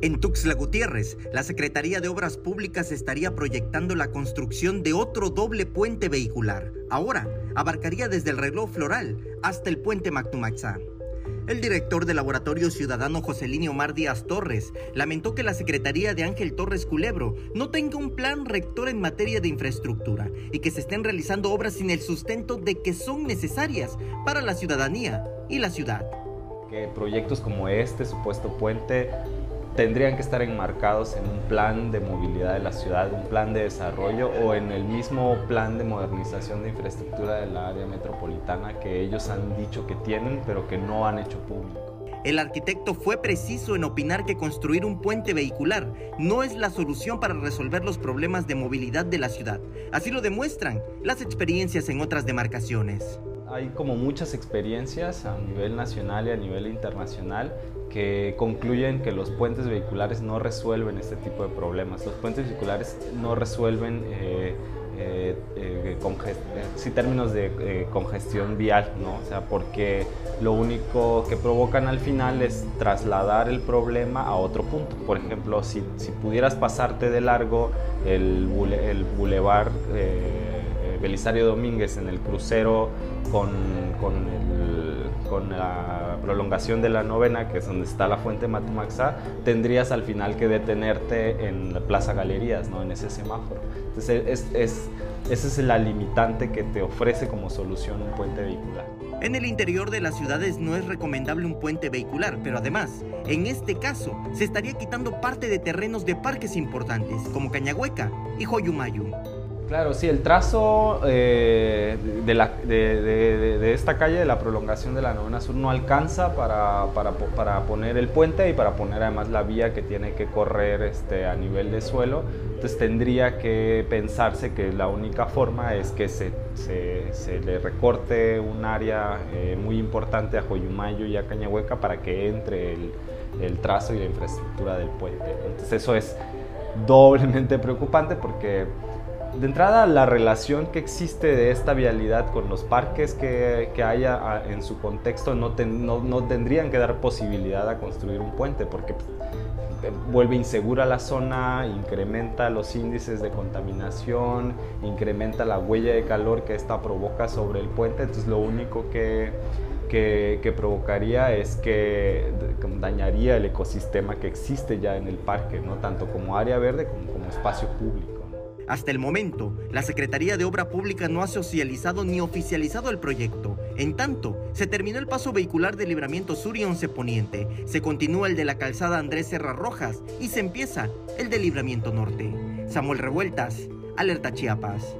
En Tuxtla Gutiérrez, la Secretaría de Obras Públicas estaría proyectando la construcción de otro doble puente vehicular. Ahora, abarcaría desde el reloj floral hasta el puente Mactumaxá. El director del Laboratorio Ciudadano Joselino Omar Díaz Torres lamentó que la Secretaría de Ángel Torres Culebro no tenga un plan rector en materia de infraestructura y que se estén realizando obras sin el sustento de que son necesarias para la ciudadanía y la ciudad. Que proyectos como este supuesto puente tendrían que estar enmarcados en un plan de movilidad de la ciudad, un plan de desarrollo o en el mismo plan de modernización de infraestructura de la área metropolitana que ellos han dicho que tienen pero que no han hecho público. El arquitecto fue preciso en opinar que construir un puente vehicular no es la solución para resolver los problemas de movilidad de la ciudad. Así lo demuestran las experiencias en otras demarcaciones hay como muchas experiencias a nivel nacional y a nivel internacional que concluyen que los puentes vehiculares no resuelven este tipo de problemas. Los puentes vehiculares no resuelven eh, eh, eh, eh términos de congestión vial, ¿no? O sea, porque lo único que provocan al final es trasladar el problema a otro punto. Por ejemplo, si, si pudieras pasarte de largo el, el bulevar Belisario Domínguez en el crucero con, con, la prolongación de la novena, que es donde está la fuente Matumaxá, tendrías al final que detenerte en la Plaza Galerías, ¿no? en ese semáforo. Entonces, es, es, ese es la limitante que te ofrece como solución un puente vehicular. En el interior de las ciudades no es recomendable un puente vehicular, pero además, en este caso, se estaría quitando parte de terrenos de parques importantes como Cañahueca y Joyumayu. Claro, sí, el trazo eh, de, la, de, esta calle, de la prolongación de la novena sur, no alcanza para, para, poner el puente y para poner además la vía que tiene que correr este, a nivel de suelo. Entonces tendría que pensarse que la única forma es que se, se, le recorte un área eh, muy importante a Joyumayo y a Cañahueca para que entre el, el trazo y la infraestructura del puente. Entonces eso es doblemente preocupante porque de entrada, la relación que existe de esta vialidad con los parques que, que haya en su contexto no, no, tendrían que dar posibilidad a construir un puente porque eh, vuelve insegura la zona, incrementa los índices de contaminación, incrementa la huella de calor que esta provoca sobre el puente, entonces lo único que, que, que, provocaría es que dañaría el ecosistema que existe ya en el parque, ¿no? tanto como área verde como como espacio público. Hasta el momento, la Secretaría de Obra Pública no ha socializado ni oficializado el proyecto. En tanto, se terminó el paso vehicular de Libramiento Sur y Once Poniente, se continúa el de la calzada Andrés Serra Rojas y se empieza el de Libramiento Norte. Samuel Revueltas, Alerta Chiapas.